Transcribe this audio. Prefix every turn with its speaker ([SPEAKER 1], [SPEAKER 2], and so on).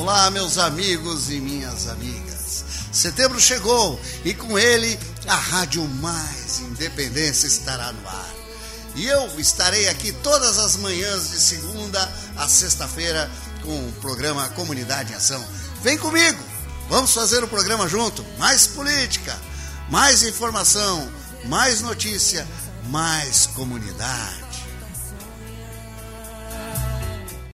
[SPEAKER 1] Olá, meus amigos e minhas amigas. Setembro chegou e com ele a Rádio Mais Independência estará no ar. E eu estarei aqui todas as manhãs de segunda a sexta-feira com o programa Comunidade em Ação. Vem comigo, vamos fazer o programa junto. Mais política, mais informação, mais notícia, mais comunidade.